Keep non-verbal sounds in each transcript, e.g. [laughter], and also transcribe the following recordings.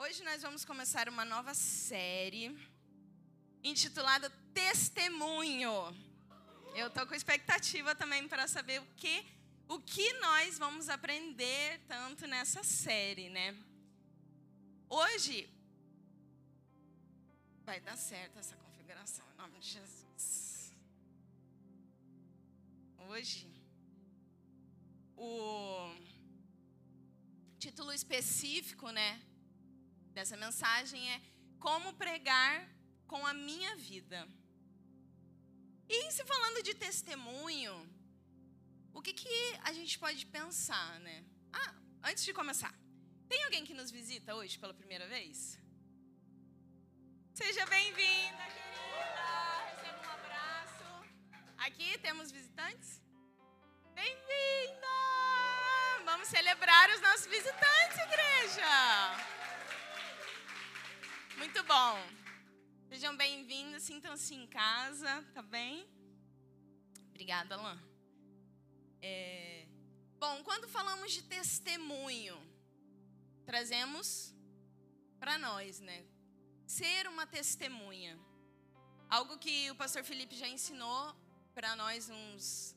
Hoje nós vamos começar uma nova série intitulada Testemunho. Eu tô com expectativa também para saber o que o que nós vamos aprender tanto nessa série, né? Hoje vai dar certo essa configuração em nome de Jesus. Hoje o título específico, né, dessa mensagem é Como pregar com a minha vida. E se falando de testemunho, o que, que a gente pode pensar, né? Ah, antes de começar, tem alguém que nos visita hoje pela primeira vez? Seja bem-vinda, querida! Receba um abraço. Aqui temos visitantes? Bem-vinda! Vamos celebrar os nossos visitantes, igreja! Muito bom. Sejam bem-vindos, sintam-se em casa, tá bem? Obrigada, Alain. É... Bom, quando falamos de testemunho, trazemos para nós, né? Ser uma testemunha. Algo que o pastor Felipe já ensinou para nós uns,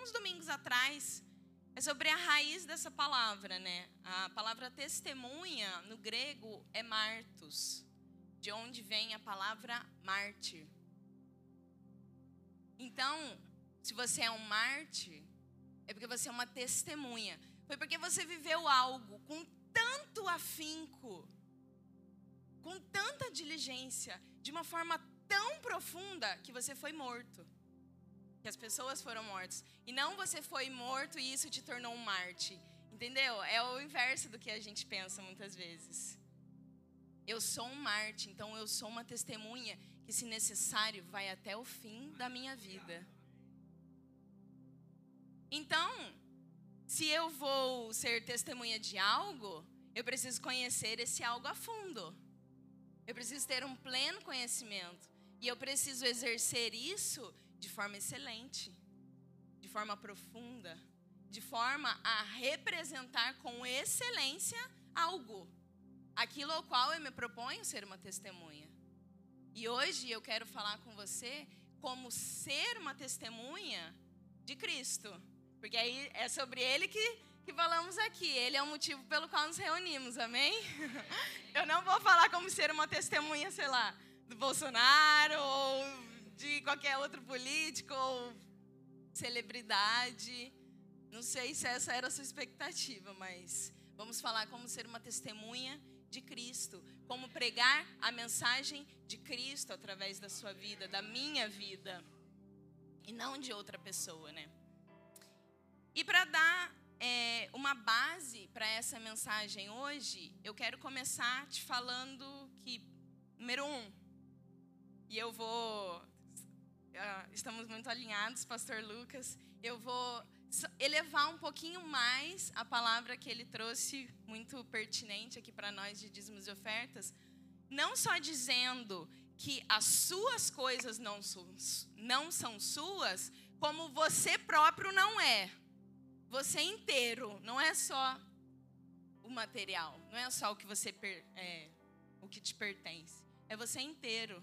uns domingos atrás, é sobre a raiz dessa palavra, né? A palavra testemunha no grego é martos, de onde vem a palavra mártir. Então, se você é um mártir, é porque você é uma testemunha. Foi porque você viveu algo com tanto afinco, com tanta diligência, de uma forma tão profunda que você foi morto que as pessoas foram mortas. E não você foi morto e isso te tornou um Marte. Entendeu? É o inverso do que a gente pensa muitas vezes. Eu sou um Marte, então eu sou uma testemunha que, se necessário, vai até o fim da minha vida. Então, se eu vou ser testemunha de algo, eu preciso conhecer esse algo a fundo. Eu preciso ter um pleno conhecimento. E eu preciso exercer isso de forma excelente, de forma profunda, de forma a representar com excelência algo, aquilo ao qual eu me proponho ser uma testemunha. E hoje eu quero falar com você como ser uma testemunha de Cristo, porque aí é sobre ele que, que falamos aqui. Ele é o motivo pelo qual nos reunimos, amém? [laughs] Eu não vou falar como ser uma testemunha, sei lá, do Bolsonaro ou de qualquer outro político ou celebridade. Não sei se essa era a sua expectativa, mas vamos falar como ser uma testemunha de Cristo, como pregar a mensagem de Cristo através da sua vida, da minha vida, e não de outra pessoa, né? E para dar é, uma base para essa mensagem hoje, eu quero começar te falando que, número um, e eu vou estamos muito alinhados, Pastor Lucas. Eu vou elevar um pouquinho mais a palavra que ele trouxe, muito pertinente aqui para nós de dízimos e ofertas. Não só dizendo que as suas coisas não, são, não são suas, como você próprio não é. Você inteiro, não é só o material, não é só o que você é, o que te pertence, é você inteiro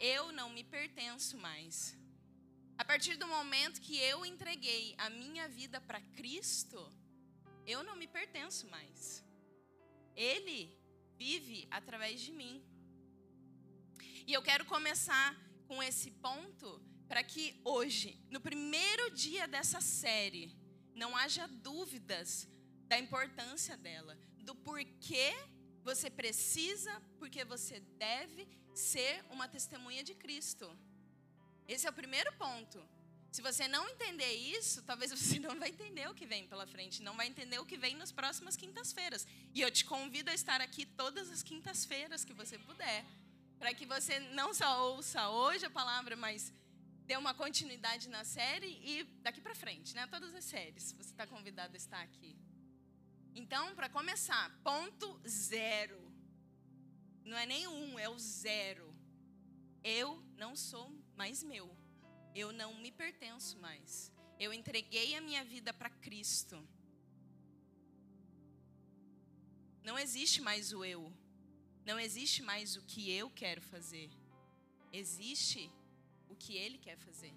eu não me pertenço mais. A partir do momento que eu entreguei a minha vida para Cristo, eu não me pertenço mais. Ele vive através de mim. E eu quero começar com esse ponto para que hoje, no primeiro dia dessa série, não haja dúvidas da importância dela, do porquê você precisa, porque você deve ser uma testemunha de Cristo. Esse é o primeiro ponto. Se você não entender isso, talvez [laughs] você não vai entender o que vem pela frente, não vai entender o que vem nas próximas quintas-feiras. E eu te convido a estar aqui todas as quintas-feiras que você puder, para que você não só ouça hoje a palavra, mas dê uma continuidade na série e daqui para frente, né? Todas as séries, você está convidado a estar aqui. Então, para começar, ponto zero. Não é nem um, é o zero. Eu não sou mais meu. Eu não me pertenço mais. Eu entreguei a minha vida para Cristo. não existe mais o eu. Não existe mais o que eu quero fazer. Existe o que ele quer fazer.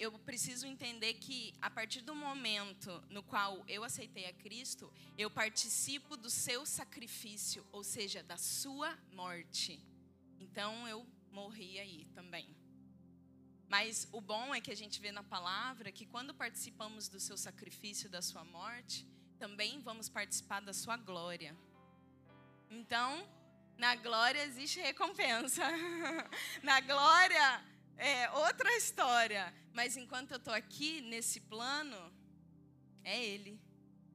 Eu preciso entender que a partir do momento no qual eu aceitei a Cristo, eu participo do seu sacrifício, ou seja, da sua morte. Então eu morri aí também. Mas o bom é que a gente vê na palavra que quando participamos do seu sacrifício, da sua morte, também vamos participar da sua glória. Então, na glória existe recompensa. [laughs] na glória é outra história. Mas enquanto eu estou aqui nesse plano, é Ele.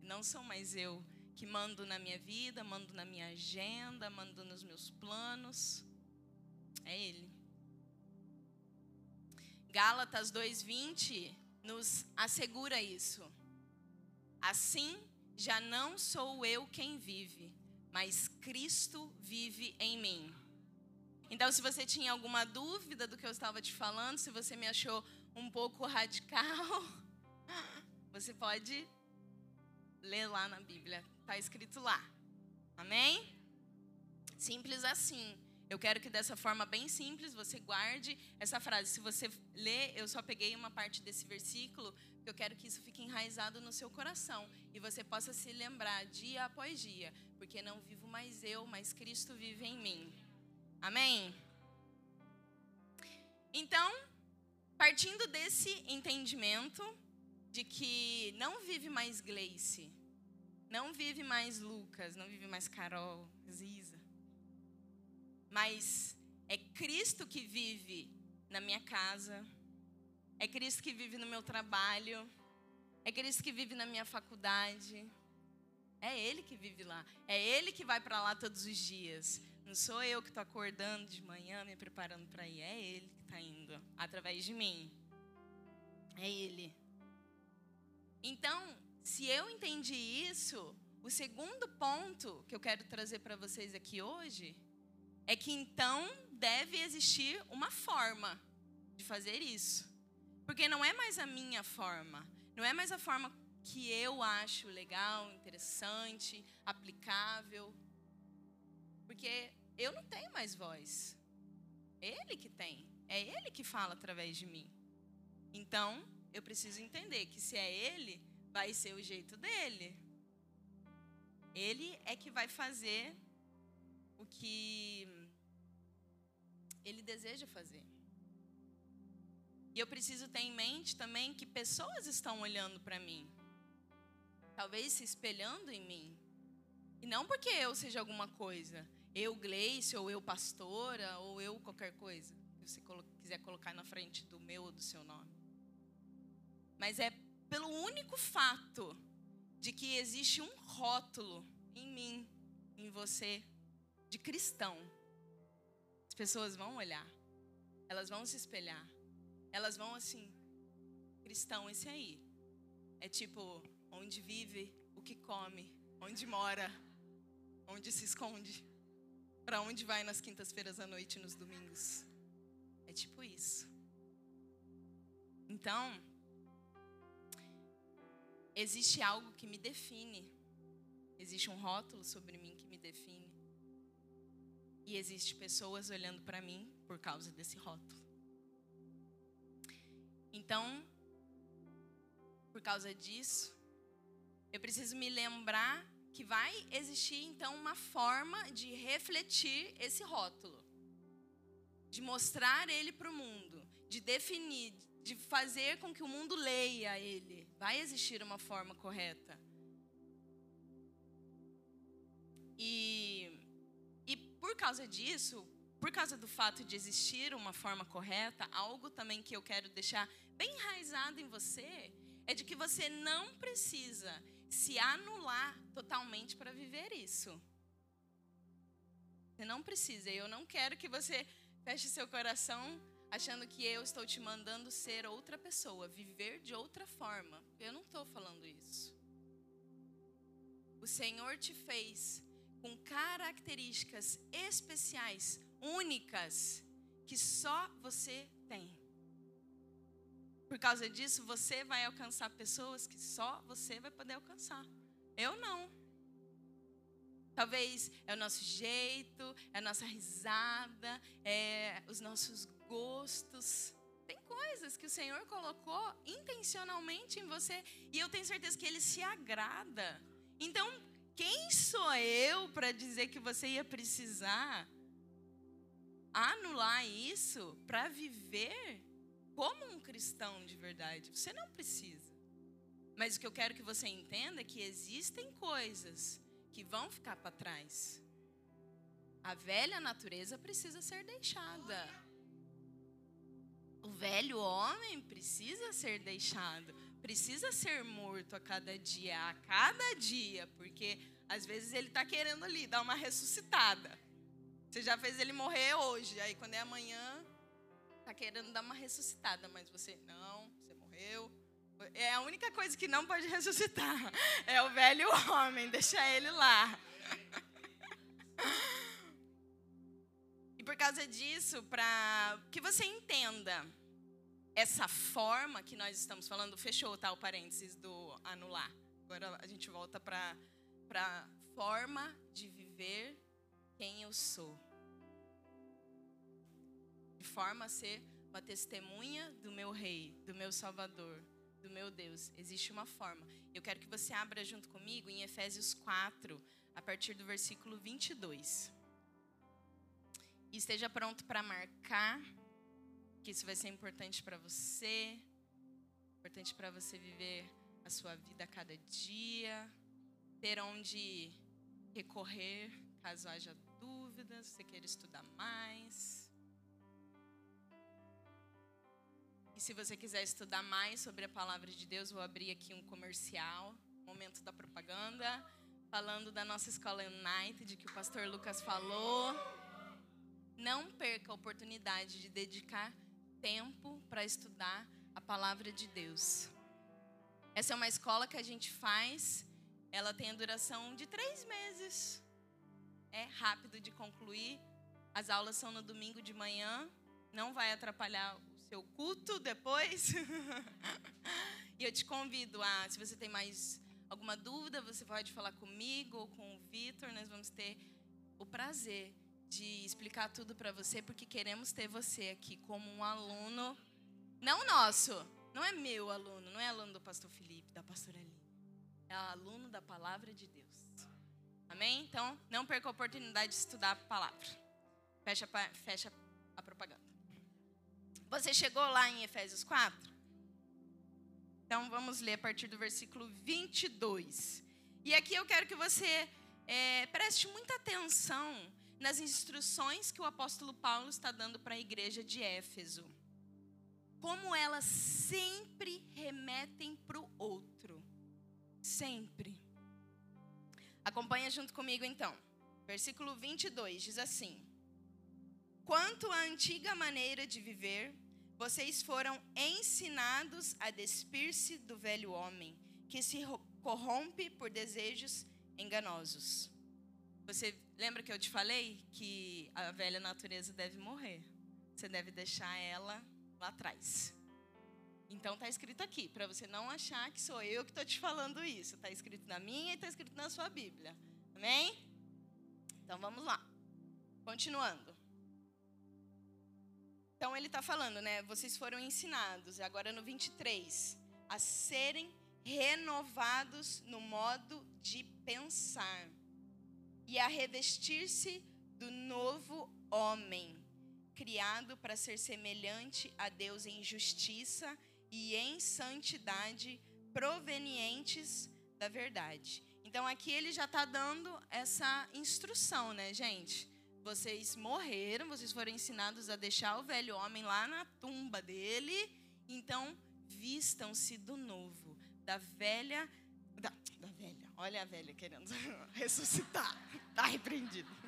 Não sou mais eu que mando na minha vida, mando na minha agenda, mando nos meus planos. É Ele. Gálatas 2:20 nos assegura isso. Assim, já não sou eu quem vive, mas Cristo vive em mim. Então, se você tinha alguma dúvida do que eu estava te falando, se você me achou um pouco radical, [laughs] você pode ler lá na Bíblia. Está escrito lá. Amém? Simples assim. Eu quero que dessa forma bem simples você guarde essa frase. Se você ler, eu só peguei uma parte desse versículo, eu quero que isso fique enraizado no seu coração e você possa se lembrar dia após dia, porque não vivo mais eu, mas Cristo vive em mim. Amém? Então, partindo desse entendimento de que não vive mais Gleice, não vive mais Lucas, não vive mais Carol, Ziza, mas é Cristo que vive na minha casa, é Cristo que vive no meu trabalho, é Cristo que vive na minha faculdade. É Ele que vive lá. É Ele que vai para lá todos os dias. Não sou eu que estou acordando de manhã, me preparando para ir. É Ele que está indo através de mim. É Ele. Então, se eu entendi isso, o segundo ponto que eu quero trazer para vocês aqui hoje é que então deve existir uma forma de fazer isso. Porque não é mais a minha forma, não é mais a forma que eu acho legal, interessante, aplicável. Porque eu não tenho mais voz. Ele que tem. É ele que fala através de mim. Então, eu preciso entender que se é ele, vai ser o jeito dele. Ele é que vai fazer o que ele deseja fazer. E eu preciso ter em mente também que pessoas estão olhando para mim, talvez se espelhando em mim. E não porque eu seja alguma coisa, eu Gleice, ou eu pastora, ou eu qualquer coisa, que você quiser colocar na frente do meu ou do seu nome. Mas é pelo único fato de que existe um rótulo em mim, em você, de cristão. As pessoas vão olhar, elas vão se espelhar, elas vão assim, cristão esse aí. É tipo, onde vive, o que come, onde mora, onde se esconde. Para onde vai nas quintas-feiras à noite e nos domingos? É tipo isso. Então, existe algo que me define. Existe um rótulo sobre mim que me define. E existe pessoas olhando para mim por causa desse rótulo. Então, por causa disso, eu preciso me lembrar que vai existir então uma forma de refletir esse rótulo, de mostrar ele para o mundo, de definir, de fazer com que o mundo leia ele. Vai existir uma forma correta. E, e por causa disso, por causa do fato de existir uma forma correta, algo também que eu quero deixar bem enraizado em você é de que você não precisa se anular totalmente para viver isso. Você não precisa. Eu não quero que você feche seu coração achando que eu estou te mandando ser outra pessoa, viver de outra forma. Eu não estou falando isso. O Senhor te fez com características especiais, únicas, que só você tem. Por causa disso, você vai alcançar pessoas que só você vai poder alcançar. Eu não. Talvez é o nosso jeito, é a nossa risada, é os nossos gostos. Tem coisas que o Senhor colocou intencionalmente em você e eu tenho certeza que Ele se agrada. Então, quem sou eu para dizer que você ia precisar anular isso para viver como um cristão de verdade? Você não precisa. Mas o que eu quero que você entenda é que existem coisas que vão ficar para trás. A velha natureza precisa ser deixada. O velho homem precisa ser deixado, precisa ser morto a cada dia, a cada dia, porque às vezes ele está querendo ali dar uma ressuscitada. Você já fez ele morrer hoje, aí quando é amanhã, está querendo dar uma ressuscitada, mas você não, você morreu. É a única coisa que não pode [laughs] ressuscitar. É o velho homem, deixa ele lá. E por causa disso, para que você entenda essa forma que nós estamos falando, fechou tá, o parênteses do anular. Agora a gente volta para a forma de viver quem eu sou. Forma a ser uma testemunha do meu rei, do meu salvador, do meu Deus. Existe uma forma. Eu quero que você abra junto comigo em Efésios 4, a partir do versículo 22. E esteja pronto para marcar que isso vai ser importante para você, importante para você viver a sua vida a cada dia, ter onde recorrer caso haja dúvidas, você queira estudar mais. E se você quiser estudar mais sobre a palavra de Deus, vou abrir aqui um comercial, momento da propaganda, falando da nossa escola United, que o pastor Lucas falou. Não perca a oportunidade de dedicar tempo para estudar a palavra de Deus. Essa é uma escola que a gente faz, ela tem a duração de três meses. É rápido de concluir. As aulas são no domingo de manhã, não vai atrapalhar o seu culto depois. [laughs] e eu te convido a, se você tem mais alguma dúvida, você pode falar comigo ou com o Vitor, nós vamos ter o prazer de explicar tudo para você, porque queremos ter você aqui como um aluno, não nosso, não é meu aluno, não é aluno do pastor Felipe, da pastora Aline, é aluno da palavra de Deus. Amém? Então, não perca a oportunidade de estudar a palavra. Fecha, fecha a propaganda. Você chegou lá em Efésios 4? Então, vamos ler a partir do versículo 22. E aqui eu quero que você é, preste muita atenção nas instruções que o apóstolo Paulo está dando para a igreja de Éfeso. Como elas sempre remetem para o outro. Sempre. Acompanha junto comigo então. Versículo 22 diz assim: Quanto à antiga maneira de viver, vocês foram ensinados a despir-se do velho homem, que se corrompe por desejos enganosos. Você lembra que eu te falei que a velha natureza deve morrer? Você deve deixar ela lá atrás. Então está escrito aqui, para você não achar que sou eu que estou te falando isso. Está escrito na minha e está escrito na sua Bíblia. Amém? Então vamos lá. Continuando. Então ele está falando, né? Vocês foram ensinados, agora no 23, a serem renovados no modo de pensar e a revestir-se do novo homem, criado para ser semelhante a Deus em justiça e em santidade, provenientes da verdade. Então aqui ele já está dando essa instrução, né, gente? Vocês morreram, vocês foram ensinados a deixar o velho homem lá na tumba dele, então vistam-se do novo, da velha da, da velha. Olha a velha querendo [laughs] ressuscitar. Está repreendido. [laughs]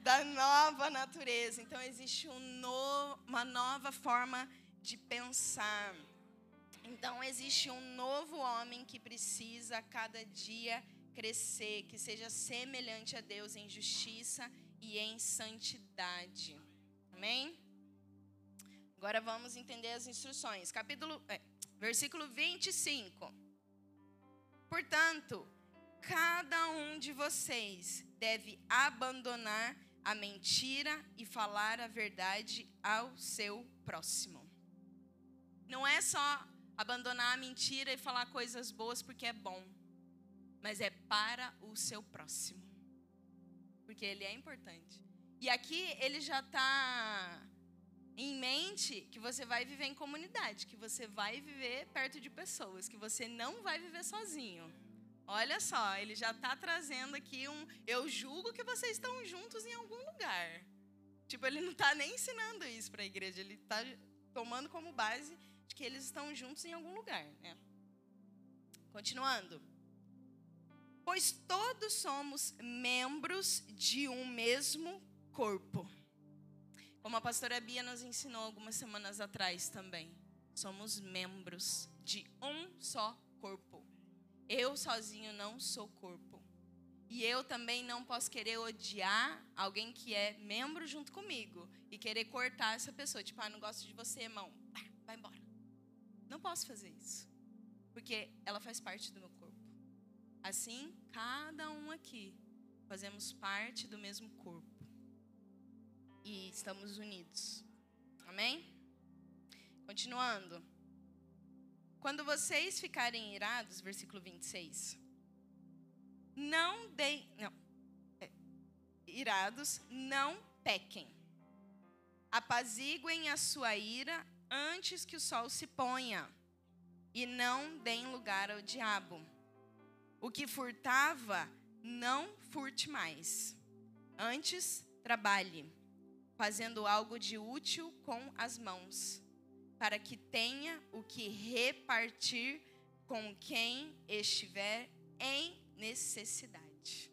Da nova natureza. Então, existe um no, uma nova forma de pensar. Então, existe um novo homem que precisa cada dia crescer, que seja semelhante a Deus em justiça e em santidade. Amém? Agora vamos entender as instruções. Capítulo, é, versículo 25. Portanto, cada um de vocês deve abandonar a mentira e falar a verdade ao seu próximo. Não é só abandonar a mentira e falar coisas boas porque é bom, mas é para o seu próximo, porque ele é importante. E aqui ele já está em mente que você vai viver em comunidade, que você vai viver perto de pessoas, que você não vai viver sozinho. Olha só, ele já está trazendo aqui um. Eu julgo que vocês estão juntos em algum lugar. Tipo, ele não está nem ensinando isso para a igreja, ele está tomando como base de que eles estão juntos em algum lugar. Né? Continuando. Pois todos somos membros de um mesmo corpo. Como a pastora Bia nos ensinou algumas semanas atrás também. Somos membros de um só corpo. Eu sozinho não sou corpo. E eu também não posso querer odiar alguém que é membro junto comigo e querer cortar essa pessoa. Tipo, ah, não gosto de você, irmão. vai embora. Não posso fazer isso. Porque ela faz parte do meu corpo. Assim, cada um aqui fazemos parte do mesmo corpo. E estamos unidos. Amém? Continuando. Quando vocês ficarem irados, versículo 26. Não deem. Não. É, irados, não pequem. Apaziguem a sua ira antes que o sol se ponha. E não deem lugar ao diabo. O que furtava, não furte mais. Antes, trabalhe, fazendo algo de útil com as mãos para que tenha o que repartir com quem estiver em necessidade.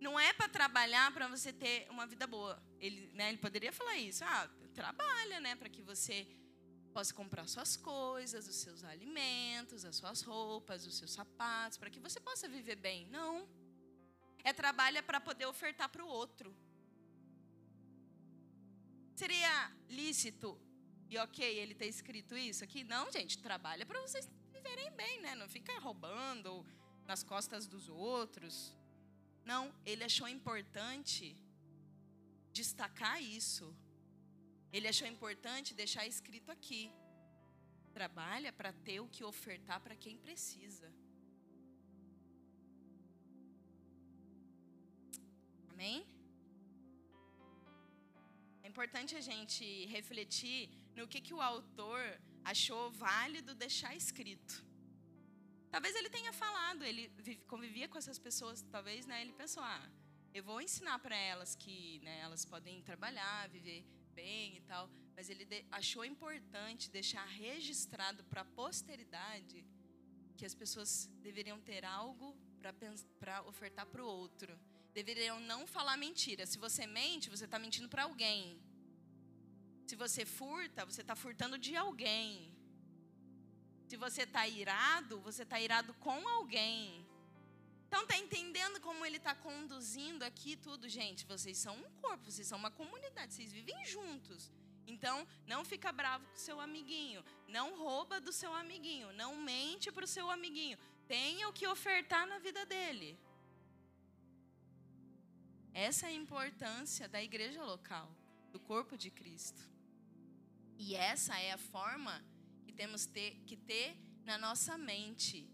Não é para trabalhar para você ter uma vida boa. Ele, né, ele poderia falar isso. Ah, trabalha, né, para que você possa comprar suas coisas, os seus alimentos, as suas roupas, os seus sapatos, para que você possa viver bem. Não. É trabalha para poder ofertar para o outro. Seria lícito e ok, ele ter escrito isso aqui? Não, gente, trabalha para vocês viverem bem, né? Não fica roubando nas costas dos outros. Não, ele achou importante destacar isso. Ele achou importante deixar escrito aqui. Trabalha para ter o que ofertar para quem precisa. Amém? É importante a gente refletir no que, que o autor achou válido deixar escrito. Talvez ele tenha falado, ele convivia com essas pessoas, talvez né, ele pensou, ah, eu vou ensinar para elas que né, elas podem trabalhar, viver bem e tal, mas ele achou importante deixar registrado para a posteridade que as pessoas deveriam ter algo para ofertar para o outro. Deveriam não falar mentira. Se você mente, você está mentindo para alguém. Se você furta, você está furtando de alguém. Se você está irado, você está irado com alguém. Então, está entendendo como ele está conduzindo aqui tudo, gente? Vocês são um corpo, vocês são uma comunidade, vocês vivem juntos. Então, não fica bravo com seu amiguinho, não rouba do seu amiguinho, não mente para o seu amiguinho. Tenha o que ofertar na vida dele. Essa é a importância da igreja local, do corpo de Cristo. E essa é a forma que temos ter, que ter na nossa mente.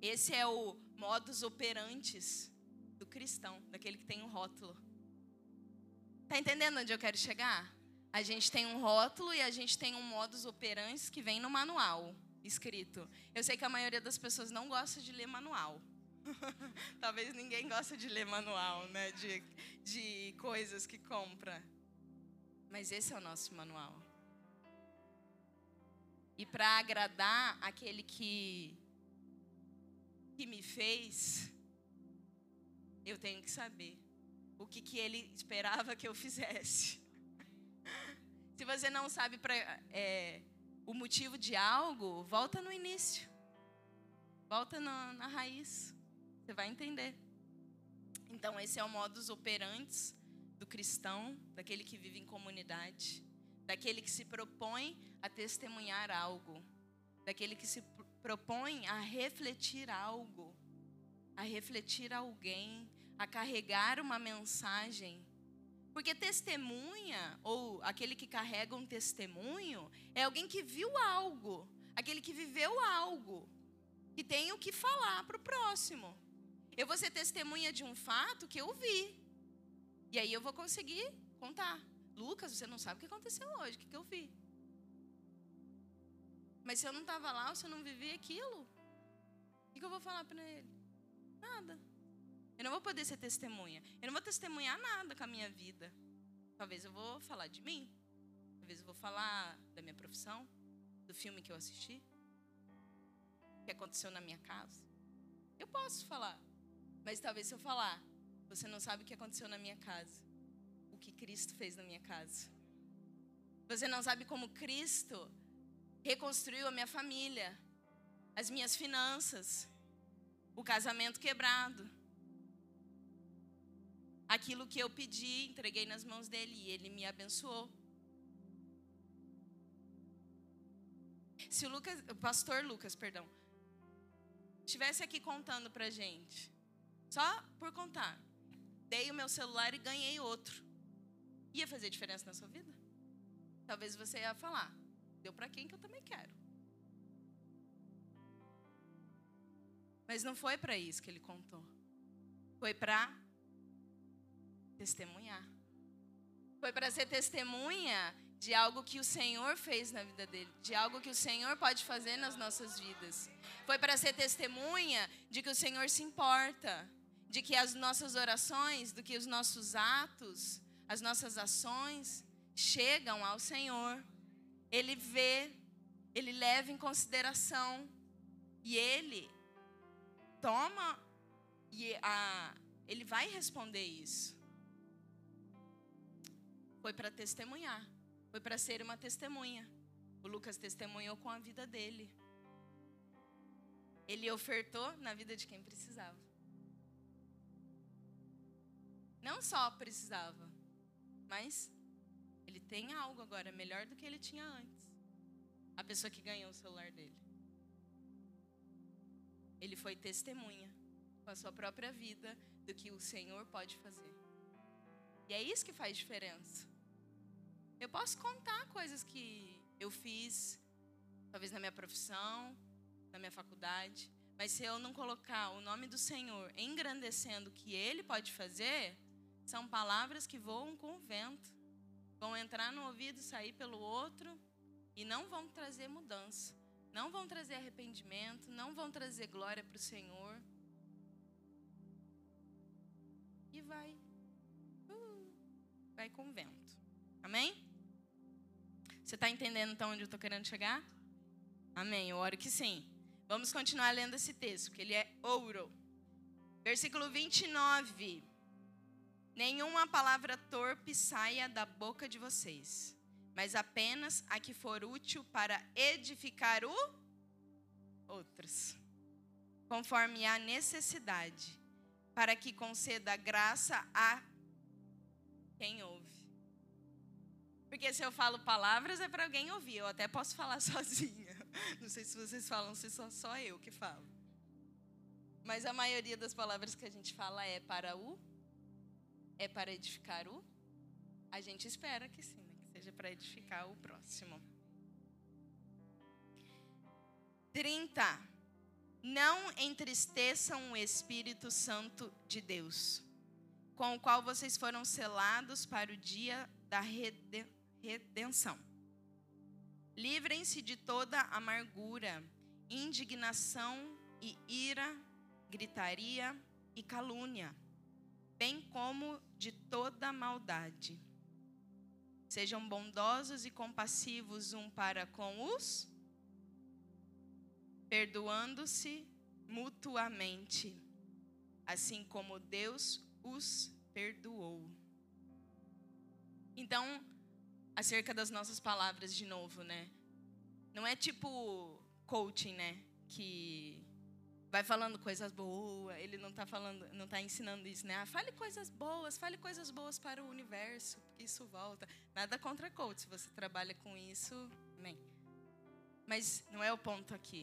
Esse é o modus operantes do cristão, daquele que tem um rótulo. Tá entendendo onde eu quero chegar? A gente tem um rótulo e a gente tem um modus operandi que vem no manual escrito. Eu sei que a maioria das pessoas não gosta de ler manual. [laughs] Talvez ninguém gosta de ler manual, né? De, de coisas que compra. Mas esse é o nosso manual. E para agradar aquele que que me fez, eu tenho que saber o que, que ele esperava que eu fizesse. [laughs] Se você não sabe pra, é, o motivo de algo, volta no início. Volta na, na raiz. Você vai entender. Então, esse é o modus operandi do cristão, daquele que vive em comunidade daquele que se propõe a testemunhar algo, daquele que se propõe a refletir algo, a refletir alguém, a carregar uma mensagem. Porque testemunha, ou aquele que carrega um testemunho, é alguém que viu algo, aquele que viveu algo, que tem o que falar para o próximo. Eu vou ser testemunha de um fato que eu vi. E aí eu vou conseguir contar. Lucas, você não sabe o que aconteceu hoje, o que, eu vi. Mas se eu não estava lá, se eu não vivi aquilo, o que, eu vou falar para ele? Nada. Eu não vou poder ser testemunha. Eu não vou testemunhar nada com a minha vida. Talvez eu vou falar de mim. Talvez eu vou falar da minha profissão, do filme que eu assisti, que aconteceu na minha casa. Eu posso falar. Mas talvez se eu falar, você não sabe o que aconteceu na minha casa. O que Cristo fez na minha casa. Você não sabe como Cristo reconstruiu a minha família, as minhas finanças, o casamento quebrado. Aquilo que eu pedi, entreguei nas mãos dele e ele me abençoou. Se o Lucas, o pastor Lucas, perdão, estivesse aqui contando pra gente, só por contar, dei o meu celular e ganhei outro. Ia fazer diferença na sua vida? Talvez você ia falar, deu para quem que eu também quero. Mas não foi para isso que ele contou. Foi para testemunhar. Foi para ser testemunha de algo que o Senhor fez na vida dele, de algo que o Senhor pode fazer nas nossas vidas. Foi para ser testemunha de que o Senhor se importa, de que as nossas orações, do que os nossos atos, as nossas ações chegam ao Senhor. Ele vê, ele leva em consideração e ele toma e a, ele vai responder isso. Foi para testemunhar, foi para ser uma testemunha. O Lucas testemunhou com a vida dele. Ele ofertou na vida de quem precisava. Não só precisava, mas ele tem algo agora melhor do que ele tinha antes. A pessoa que ganhou o celular dele. Ele foi testemunha com a sua própria vida do que o Senhor pode fazer. E é isso que faz diferença. Eu posso contar coisas que eu fiz, talvez na minha profissão, na minha faculdade, mas se eu não colocar o nome do Senhor engrandecendo o que Ele pode fazer, são palavras que voam com o vento, vão entrar no ouvido, sair pelo outro e não vão trazer mudança, não vão trazer arrependimento, não vão trazer glória para o Senhor. E vai, uh, vai com o vento. Amém? Você está entendendo então onde eu estou querendo chegar? Amém. Eu oro que sim. Vamos continuar lendo esse texto, que ele é ouro. Versículo 29. Nenhuma palavra torpe saia da boca de vocês, mas apenas a que for útil para edificar o outros, conforme a necessidade, para que conceda graça a quem ouve. Porque se eu falo palavras é para alguém ouvir, eu até posso falar [laughs] sozinha. Não sei se vocês falam, se só só eu que falo. Mas a maioria das palavras que a gente fala é para o é para edificar o? A gente espera que sim, né? que seja para edificar o próximo. 30. Não entristeçam o Espírito Santo de Deus, com o qual vocês foram selados para o dia da redenção. Livrem-se de toda amargura, indignação e ira, gritaria e calúnia bem como de toda maldade. Sejam bondosos e compassivos um para com os, perdoando-se mutuamente, assim como Deus os perdoou. Então, acerca das nossas palavras de novo, né? Não é tipo coaching, né? Que vai falando coisas boas. Ele não está falando, não está ensinando isso, né? Ah, fale coisas boas, fale coisas boas para o universo, isso volta. Nada contra coach, se você trabalha com isso, amém. Mas não é o ponto aqui.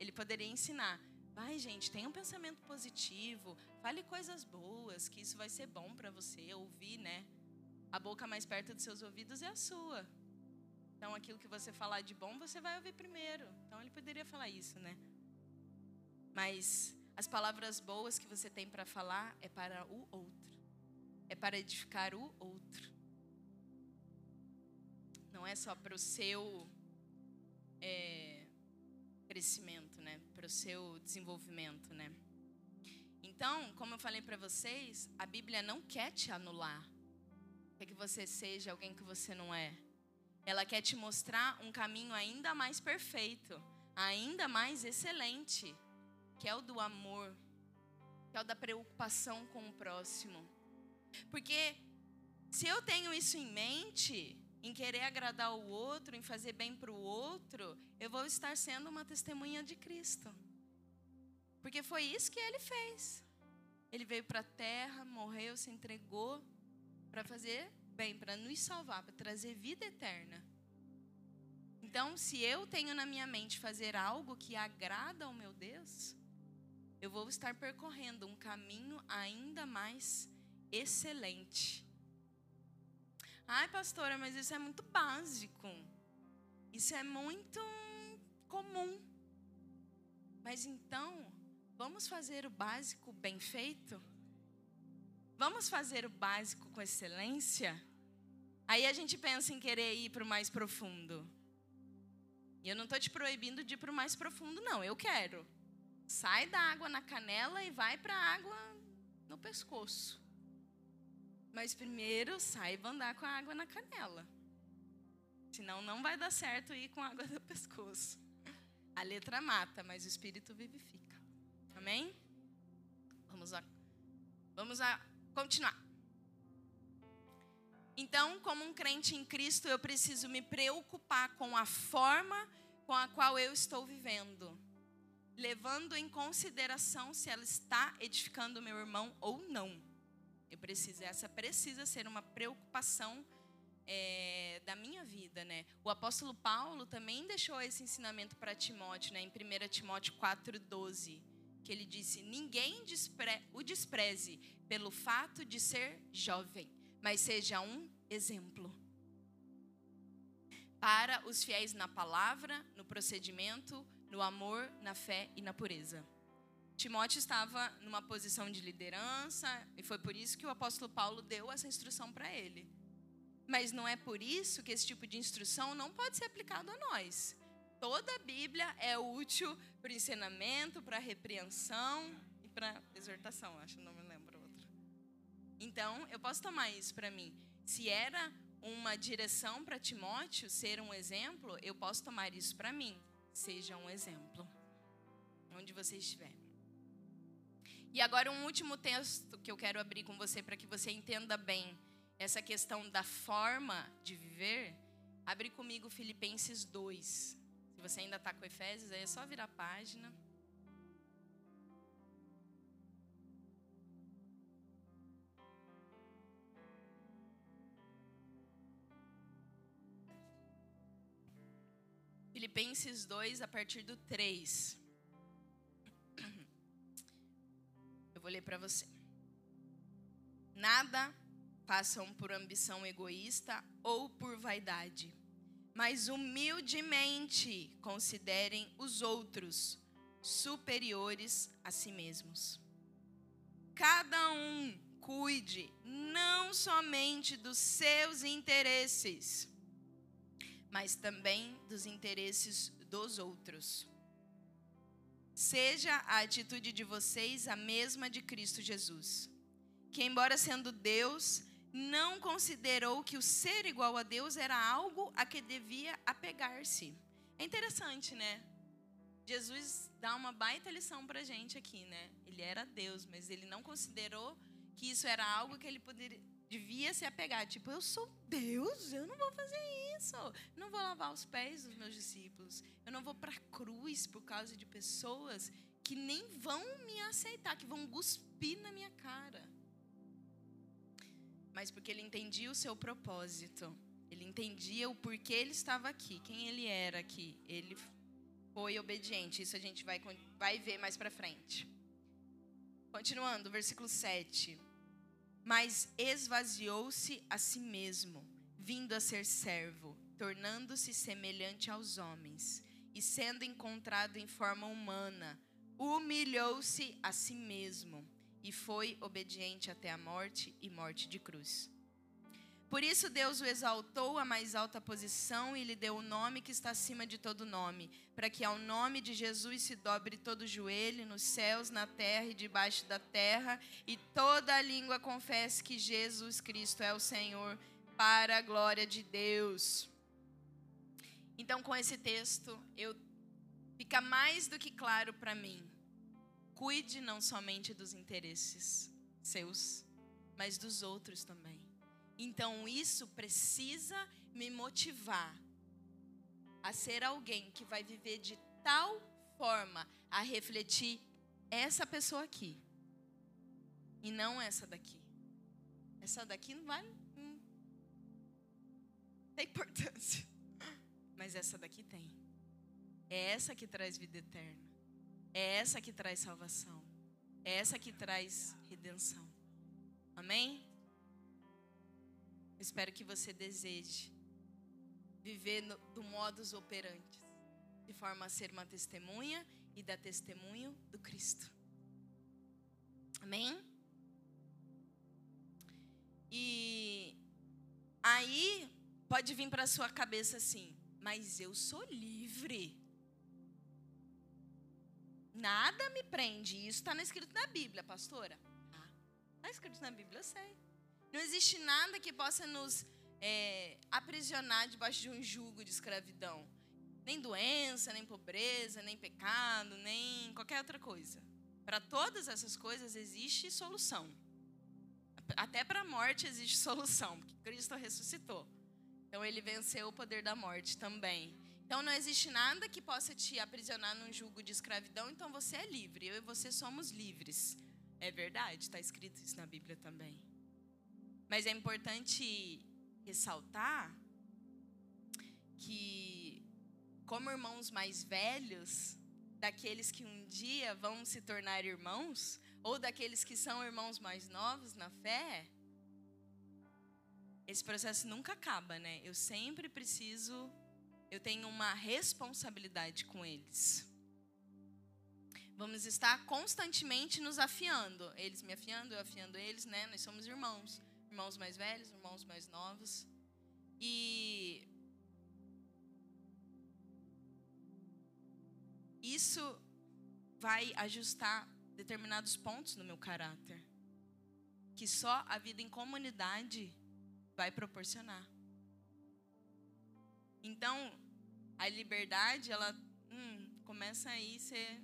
Ele poderia ensinar. Vai, gente, tenha um pensamento positivo, fale coisas boas, que isso vai ser bom para você ouvir, né? A boca mais perto dos seus ouvidos é a sua. Então, aquilo que você falar de bom, você vai ouvir primeiro. Então, ele poderia falar isso, né? Mas as palavras boas que você tem para falar é para o outro. É para edificar o outro. Não é só para o seu é, crescimento, né? Para o seu desenvolvimento, né? Então, como eu falei para vocês, a Bíblia não quer te anular. Quer que você seja alguém que você não é. Ela quer te mostrar um caminho ainda mais perfeito, ainda mais excelente que é o do amor, que é o da preocupação com o próximo. Porque se eu tenho isso em mente, em querer agradar o outro, em fazer bem para o outro, eu vou estar sendo uma testemunha de Cristo. Porque foi isso que ele fez. Ele veio para a terra, morreu, se entregou para fazer bem, para nos salvar, para trazer vida eterna. Então, se eu tenho na minha mente fazer algo que agrada ao meu Deus, eu vou estar percorrendo um caminho ainda mais excelente. Ai, pastora, mas isso é muito básico. Isso é muito comum. Mas então, vamos fazer o básico bem feito? Vamos fazer o básico com excelência? Aí a gente pensa em querer ir para o mais profundo. E eu não estou te proibindo de ir para o mais profundo, não. Eu quero. Sai da água na canela e vai para a água no pescoço. Mas primeiro saiba andar com a água na canela. Senão não vai dar certo ir com a água [laughs] no pescoço. A letra mata, mas o espírito vivifica. Amém? Vamos a, vamos a continuar. Então, como um crente em Cristo, eu preciso me preocupar com a forma com a qual eu estou vivendo levando em consideração se ela está edificando meu irmão ou não. Eu preciso, essa precisa ser uma preocupação é, da minha vida, né? O apóstolo Paulo também deixou esse ensinamento para Timóteo, né? Em 1 Timóteo 4:12, que ele disse: ninguém despre o despreze pelo fato de ser jovem, mas seja um exemplo para os fiéis na palavra, no procedimento, no amor, na fé e na pureza. Timóteo estava numa posição de liderança e foi por isso que o apóstolo Paulo deu essa instrução para ele. Mas não é por isso que esse tipo de instrução não pode ser aplicado a nós. Toda a Bíblia é útil para ensinamento, para repreensão e para exortação, acho, não me lembro outra. Então, eu posso tomar isso para mim. Se era uma direção para Timóteo ser um exemplo, eu posso tomar isso para mim seja um exemplo. Onde você estiver. E agora um último texto que eu quero abrir com você para que você entenda bem essa questão da forma de viver. Abre comigo Filipenses 2. Se você ainda está com Efésios, aí é só virar a página. Filipenses 2, a partir do 3. Eu vou ler para você. Nada façam por ambição egoísta ou por vaidade, mas humildemente considerem os outros superiores a si mesmos. Cada um cuide não somente dos seus interesses, mas também dos interesses dos outros. Seja a atitude de vocês a mesma de Cristo Jesus, que, embora sendo Deus, não considerou que o ser igual a Deus era algo a que devia apegar-se. É interessante, né? Jesus dá uma baita lição para gente aqui, né? Ele era Deus, mas ele não considerou que isso era algo que ele poderia, devia se apegar. Tipo, eu sou Deus, eu não vou fazer isso. Não vou lavar os pés dos meus discípulos. Eu não vou para a cruz por causa de pessoas que nem vão me aceitar, que vão cuspir na minha cara. Mas porque ele entendia o seu propósito. Ele entendia o porquê ele estava aqui, quem ele era aqui. Ele foi obediente. Isso a gente vai, vai ver mais para frente. Continuando, versículo 7. Mas esvaziou-se a si mesmo, vindo a ser servo, tornando-se semelhante aos homens, e sendo encontrado em forma humana, humilhou-se a si mesmo e foi obediente até a morte e morte de cruz. Por isso Deus o exaltou à mais alta posição e lhe deu o nome que está acima de todo nome, para que ao nome de Jesus se dobre todo joelho nos céus, na terra e debaixo da terra, e toda a língua confesse que Jesus Cristo é o Senhor, para a glória de Deus. Então, com esse texto, eu fica mais do que claro para mim. Cuide não somente dos interesses seus, mas dos outros também. Então isso precisa me motivar a ser alguém que vai viver de tal forma a refletir essa pessoa aqui e não essa daqui. Essa daqui não vai hum, tem importância, [laughs] mas essa daqui tem. É essa que traz vida eterna. É essa que traz salvação. É essa que traz redenção. Amém? Espero que você deseje viver no, do modus operandi, de forma a ser uma testemunha e dar testemunho do Cristo. Amém? E aí pode vir para sua cabeça assim, mas eu sou livre. Nada me prende. Isso está escrito na Bíblia, pastora. Está escrito na Bíblia, eu sei. Não existe nada que possa nos é, aprisionar debaixo de um jugo de escravidão. Nem doença, nem pobreza, nem pecado, nem qualquer outra coisa. Para todas essas coisas existe solução. Até para a morte existe [laughs] solução, porque Cristo ressuscitou. Então ele venceu o poder da morte também. Então não existe nada que possa te aprisionar num jugo de escravidão, então você é livre. Eu e você somos livres. É verdade, está escrito isso na Bíblia também. Mas é importante ressaltar que, como irmãos mais velhos, daqueles que um dia vão se tornar irmãos, ou daqueles que são irmãos mais novos na fé, esse processo nunca acaba, né? Eu sempre preciso, eu tenho uma responsabilidade com eles. Vamos estar constantemente nos afiando, eles me afiando, eu afiando eles, né? Nós somos irmãos irmãos mais velhos, irmãos mais novos. E isso vai ajustar determinados pontos no meu caráter que só a vida em comunidade vai proporcionar. Então, a liberdade, ela hum, começa aí ser.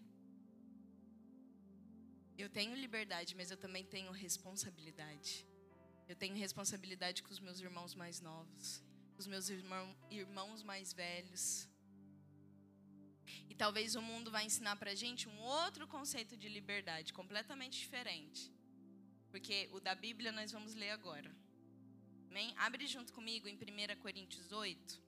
Eu tenho liberdade, mas eu também tenho responsabilidade. Eu tenho responsabilidade com os meus irmãos mais novos, com os meus irmão, irmãos mais velhos. E talvez o mundo vai ensinar para a gente um outro conceito de liberdade, completamente diferente. Porque o da Bíblia nós vamos ler agora. Amém? Abre junto comigo em 1 Coríntios 8.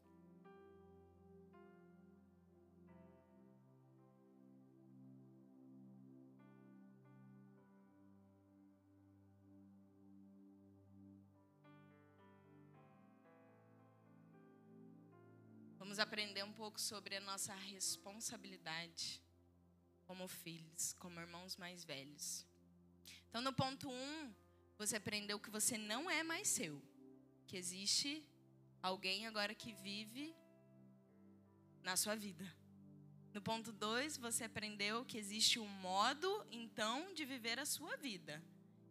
Vamos aprender um pouco sobre a nossa responsabilidade como filhos, como irmãos mais velhos. Então, no ponto 1, um, você aprendeu que você não é mais seu, que existe alguém agora que vive na sua vida. No ponto 2, você aprendeu que existe um modo, então, de viver a sua vida,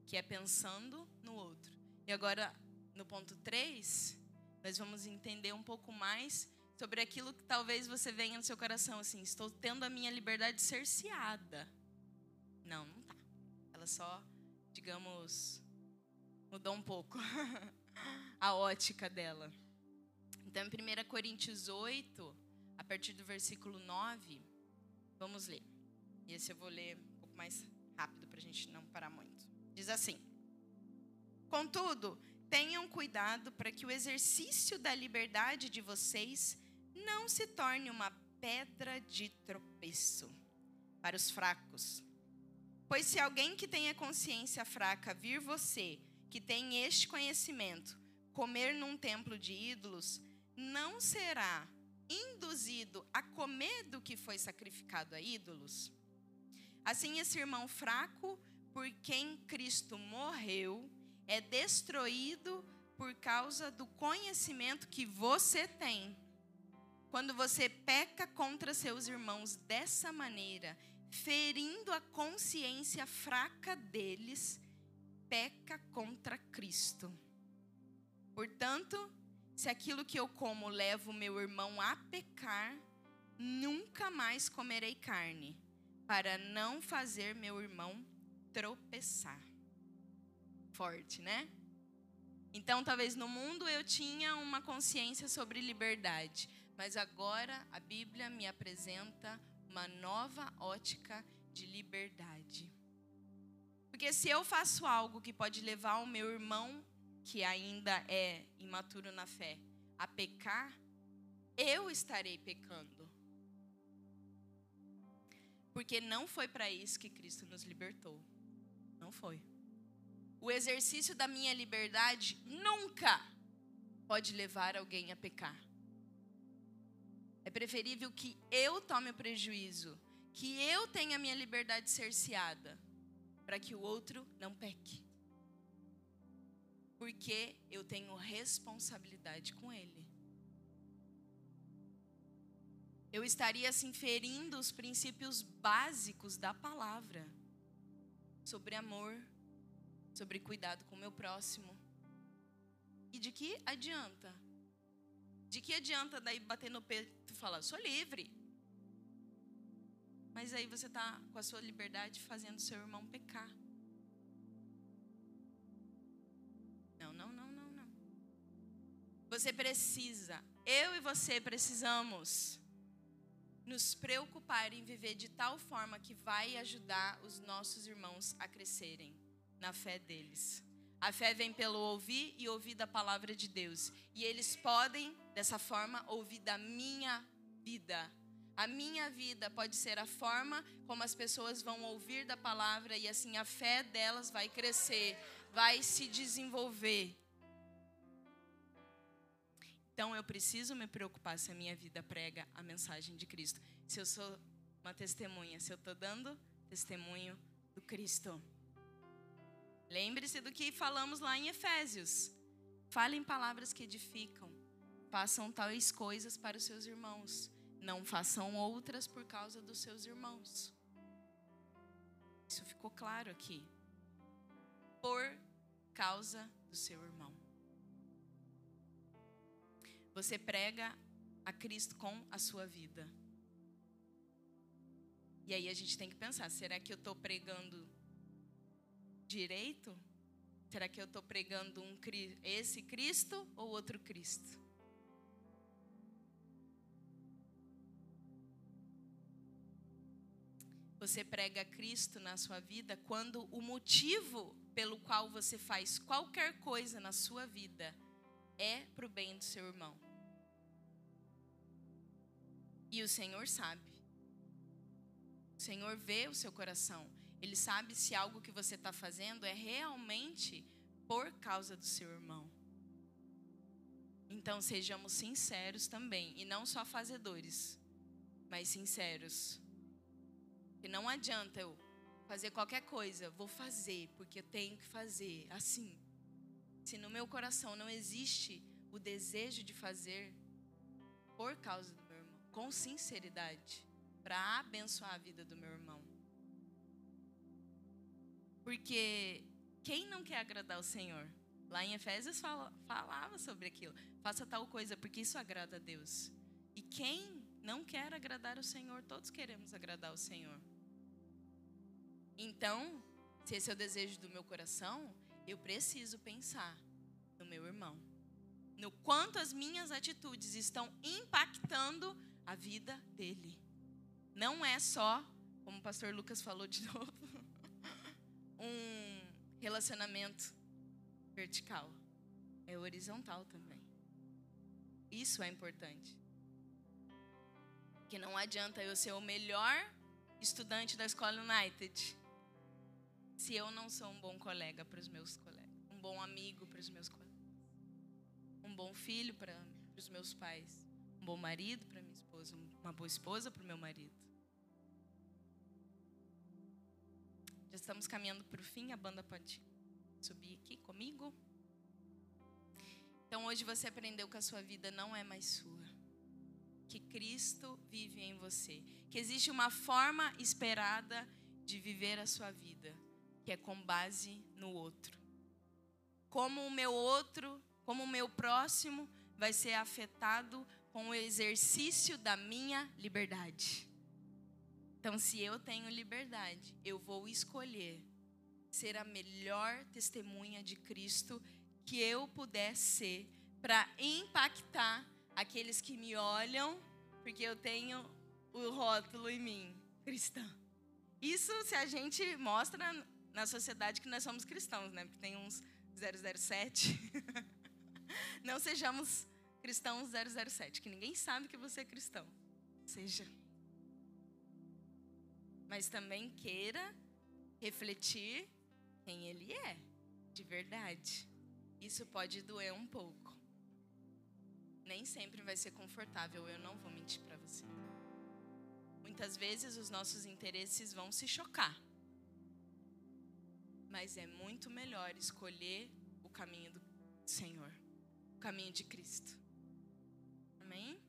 que é pensando no outro. E agora, no ponto 3, nós vamos entender um pouco mais sobre aquilo que talvez você venha no seu coração assim, estou tendo a minha liberdade cerceada. Não, não tá. Ela só, digamos, mudou um pouco [laughs] a ótica dela. Então, em 1 Coríntios 8, a partir do versículo 9, vamos ler. E esse eu vou ler um pouco mais rápido para a gente não parar muito. Diz assim: Contudo, tenham cuidado para que o exercício da liberdade de vocês não se torne uma pedra de tropeço para os fracos. Pois se alguém que tenha consciência fraca vir você, que tem este conhecimento, comer num templo de ídolos, não será induzido a comer do que foi sacrificado a ídolos? Assim, esse irmão fraco, por quem Cristo morreu, é destruído por causa do conhecimento que você tem. Quando você peca contra seus irmãos dessa maneira, ferindo a consciência fraca deles, peca contra Cristo. Portanto, se aquilo que eu como leva o meu irmão a pecar, nunca mais comerei carne para não fazer meu irmão tropeçar. Forte, né? Então, talvez no mundo eu tinha uma consciência sobre liberdade, mas agora a Bíblia me apresenta uma nova ótica de liberdade. Porque se eu faço algo que pode levar o meu irmão, que ainda é imaturo na fé, a pecar, eu estarei pecando. Porque não foi para isso que Cristo nos libertou. Não foi. O exercício da minha liberdade nunca pode levar alguém a pecar. É preferível que eu tome o prejuízo, que eu tenha minha liberdade cerceada, para que o outro não peque. Porque eu tenho responsabilidade com ele. eu estaria assim ferindo os princípios básicos da palavra sobre amor, sobre cuidado com o meu próximo. E de que adianta? De que adianta daí bater no peito e falar, sou livre? Mas aí você está com a sua liberdade fazendo seu irmão pecar. Não, não, não, não, não. Você precisa, eu e você precisamos nos preocupar em viver de tal forma que vai ajudar os nossos irmãos a crescerem na fé deles. A fé vem pelo ouvir e ouvir da palavra de Deus. E eles podem, dessa forma, ouvir da minha vida. A minha vida pode ser a forma como as pessoas vão ouvir da palavra e assim a fé delas vai crescer, vai se desenvolver. Então eu preciso me preocupar se a minha vida prega a mensagem de Cristo. Se eu sou uma testemunha, se eu estou dando testemunho do Cristo. Lembre-se do que falamos lá em Efésios. Falem palavras que edificam. Façam tais coisas para os seus irmãos. Não façam outras por causa dos seus irmãos. Isso ficou claro aqui. Por causa do seu irmão. Você prega a Cristo com a sua vida. E aí a gente tem que pensar: será que eu estou pregando direito? Será que eu estou pregando um, esse Cristo ou outro Cristo? Você prega Cristo na sua vida quando o motivo pelo qual você faz qualquer coisa na sua vida é para o bem do seu irmão. E o Senhor sabe. O Senhor vê o seu coração. Ele sabe se algo que você está fazendo é realmente por causa do seu irmão. Então sejamos sinceros também. E não só fazedores, mas sinceros. Que não adianta eu fazer qualquer coisa, vou fazer porque eu tenho que fazer assim. Se no meu coração não existe o desejo de fazer por causa do com sinceridade para abençoar a vida do meu irmão. Porque quem não quer agradar o Senhor? Lá em Efésios fala, falava sobre aquilo. Faça tal coisa, porque isso agrada a Deus. E quem não quer agradar o Senhor, todos queremos agradar o Senhor. Então, se esse é o desejo do meu coração, eu preciso pensar no meu irmão. No quanto as minhas atitudes estão impactando a vida dele. Não é só como o pastor Lucas falou de [laughs] novo, um relacionamento vertical. É horizontal também. Isso é importante. Que não adianta eu ser o melhor estudante da escola United se eu não sou um bom colega para os meus colegas, um bom amigo para os meus colegas, um bom filho para os meus pais, um bom marido para minha esposa, uma boa esposa para o meu marido. Já estamos caminhando para o fim, a banda pode subir aqui comigo. Então hoje você aprendeu que a sua vida não é mais sua. Que Cristo vive em você. Que existe uma forma esperada de viver a sua vida, que é com base no outro. Como o meu outro, como o meu próximo vai ser afetado com o exercício da minha liberdade. Então, se eu tenho liberdade, eu vou escolher ser a melhor testemunha de Cristo que eu puder ser para impactar aqueles que me olham, porque eu tenho o rótulo em mim, cristã. Isso se a gente mostra na sociedade que nós somos cristãos, né? Porque tem uns 007. [laughs] Não sejamos cristãos 007, que ninguém sabe que você é cristão. Seja. Mas também queira refletir quem ele é, de verdade. Isso pode doer um pouco. Nem sempre vai ser confortável, eu não vou mentir para você. Muitas vezes os nossos interesses vão se chocar. Mas é muito melhor escolher o caminho do Senhor, o caminho de Cristo. Amém?